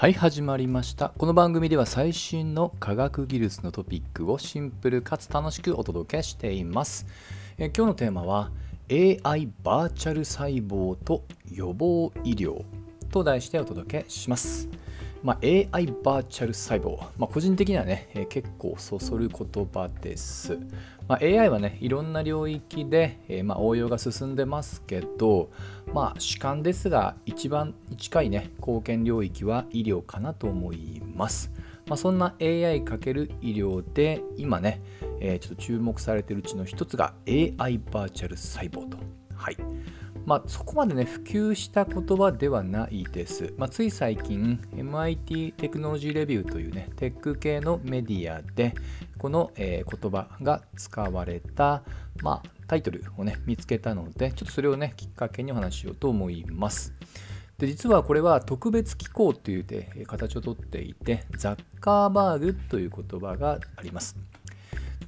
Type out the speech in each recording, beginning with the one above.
はい始まりました。この番組では最新の科学技術のトピックをシンプルかつ楽しくお届けしています。え今日のテーマは AI バーチャル細胞と予防医療と題してお届けします。まあ、AI バーチャル細胞、まあ、個人的にはね、えー、結構そそる言葉です、まあ、AI はねいろんな領域で、えー、ま応用が進んでますけど、まあ、主観ですが一番近いね貢献領域は医療かなと思います、まそんな AI× 医療で今ね、えー、ちょっと注目されているうちの一つが AI バーチャル細胞と。はい。まあ、そこまでね、普及した言葉ではないです。まあ、つい最近、MIT テクノロジーレビューというね、テック系のメディアで、この、えー、言葉が使われた、まあ、タイトルをね、見つけたので、ちょっとそれをね、きっかけにお話ししようと思います。で実はこれは特別機構という形をとっていて、ザッカーバーグという言葉があります。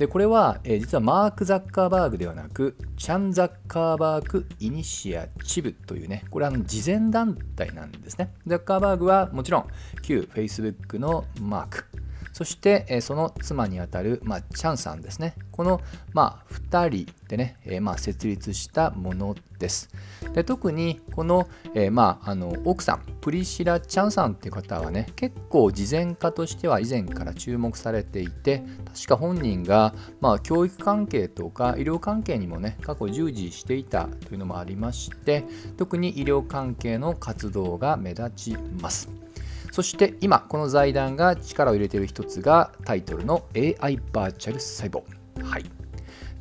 でこれは、えー、実はマーク・ザッカーバーグではなくチャン・ザッカーバーグ・イニシアチブというねこれは慈善団体なんですね。ザッカーバーグはもちろん旧 Facebook のマーク。そして、えその妻にあたる、まあ、チャンさんですね。この、まあ、2人でね、えまあ、設立したものです。で特にこの,、えまあ、あの奥さん、プリシラ・チャンさんっていう方はね、結構慈善家としては以前から注目されていて、確か本人が、まあ、教育関係とか医療関係にもね、過去従事していたというのもありまして、特に医療関係の活動が目立ちます。そして今この財団が力を入れている一つがタイトルの AI バーチャル細胞。はい。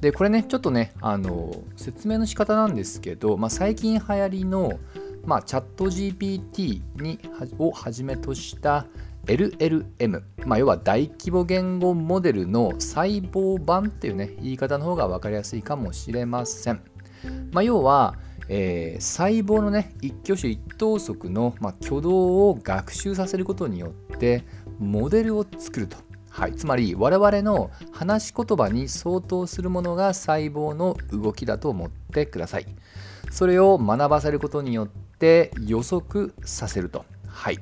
でこれねちょっとねあの説明の仕方なんですけど、まあ、最近流行りの、まあ、チャット GPT にをはじめとした LLM、まあ、要は大規模言語モデルの細胞版っていうね言い方の方が分かりやすいかもしれません。まあ、要はえー、細胞のね一挙手一投足の、まあ、挙動を学習させることによってモデルを作ると、はい、つまり我々の話し言葉に相当するものが細胞の動きだと思ってください。それを学ばせることによって予測させると。はい、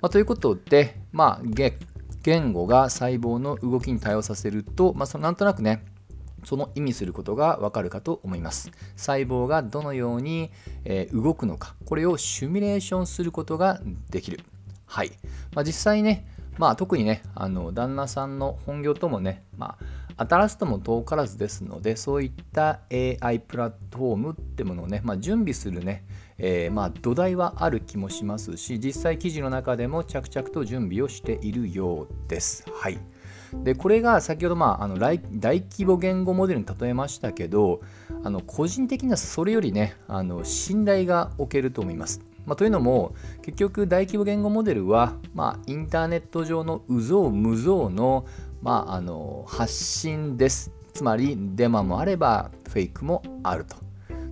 まあ、ということで、まあ、言語が細胞の動きに対応させると、まあ、そのなんとなくねその意味することがわかるかと思います。細胞がどのように、え、動くのか、これをシミュレーションすることができる。はい。まあ、実際ね、まあ、特にね、あの旦那さんの本業ともね、まあ、当たらずとも遠からずですので、そういった AI プラットフォームってものをね、まあ、準備するね、えー、まあ土台はある気もしますし、実際記事の中でも着々と準備をしているようです。はい。でこれが先ほど、まあ、あの大規模言語モデルに例えましたけどあの個人的にはそれよりねあの信頼が置けると思います。まあ、というのも結局大規模言語モデルは、まあ、インターネット上の有象無象の,、まあ、あの発信です。つまりデマもあればフェイクもあると。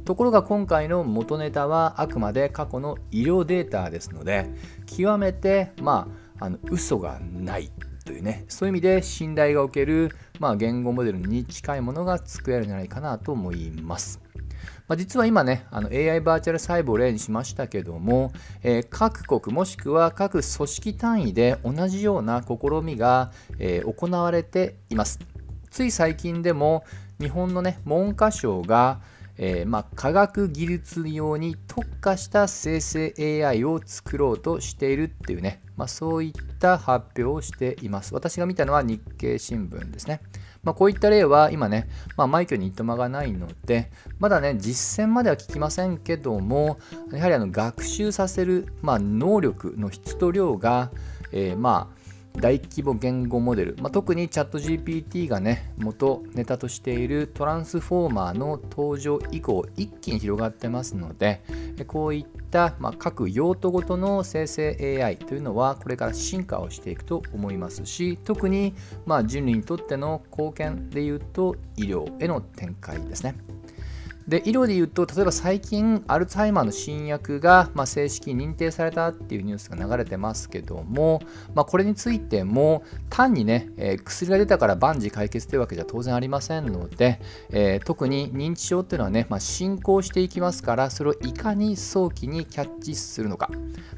ところが今回の元ネタはあくまで過去の医療データですので極めてまああの嘘がないというねそういう意味で信頼がおける、まあ、言語モデルに近いものが作れるんじゃないかなと思います。まあ、実は今ね、あの AI バーチャル細胞を例にしましたけども、えー、各国もしくは各組織単位で同じような試みが、えー、行われています。つい最近でも日本のね、文科省が、えー、まあ、科学技術用に特化した生成 AI を作ろうとしているっていうね、まあ、そういった発表をしています。私が見たのは日経新聞ですね。まあ、こういった例は今ね、まあ、マイクにいとまがないので、まだね、実践までは聞きませんけども、やはりあの学習させる、まあ、能力の質と量が、えー、まあ、大規模言語モデル、まあ、特にチャット GPT がね元ネタとしているトランスフォーマーの登場以降一気に広がってますのでこういった、まあ、各用途ごとの生成 AI というのはこれから進化をしていくと思いますし特に、まあ、人類にとっての貢献でいうと医療への展開ですね。で医療で言うと例えば最近アルツハイマーの新薬が、まあ、正式に認定されたっていうニュースが流れてますけども、まあ、これについても単にね、えー、薬が出たから万事解決というわけじゃ当然ありませんので、えー、特に認知症っていうのはね、まあ、進行していきますからそれをいかに早期にキャッチするのか、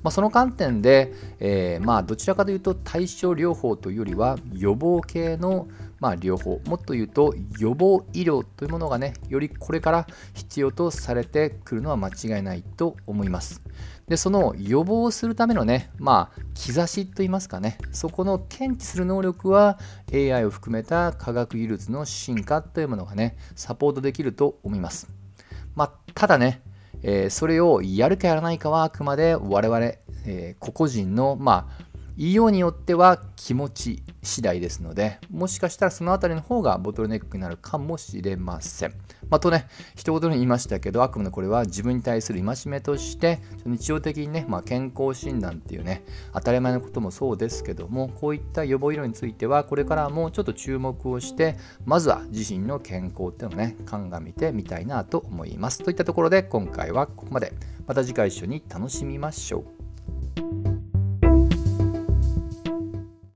ま、その観点で、え、まどちらかというと対症療法というよりは予防系のまあ、療法もっと言うと予防医療というものがねよりこれから必要とされてくるのは間違いないと思います。でその予防するためのねまあ兆しといいますかねそこの検知する能力は AI を含めた科学技術の進化というものがねサポートできると思います。まあ、ただねえー、それをやるかやらないかはあくまで我々、えー、個々人の、まあ、ようによっては気持ち次第ですので、もしかしたらそのあたりの方がボトルネックになるかもしれません。まあ、とね、一言に言いましたけど、あくまでこれは自分に対する戒めとして、日常的にね、まあ、健康診断っていうね、当たり前のこともそうですけども、こういった予防医療については、これからもちょっと注目をして、まずは自身の健康っていうのをね、鑑みてみたいなと思います。といったところで、今回はここまで。また次回一緒に楽しみましょう。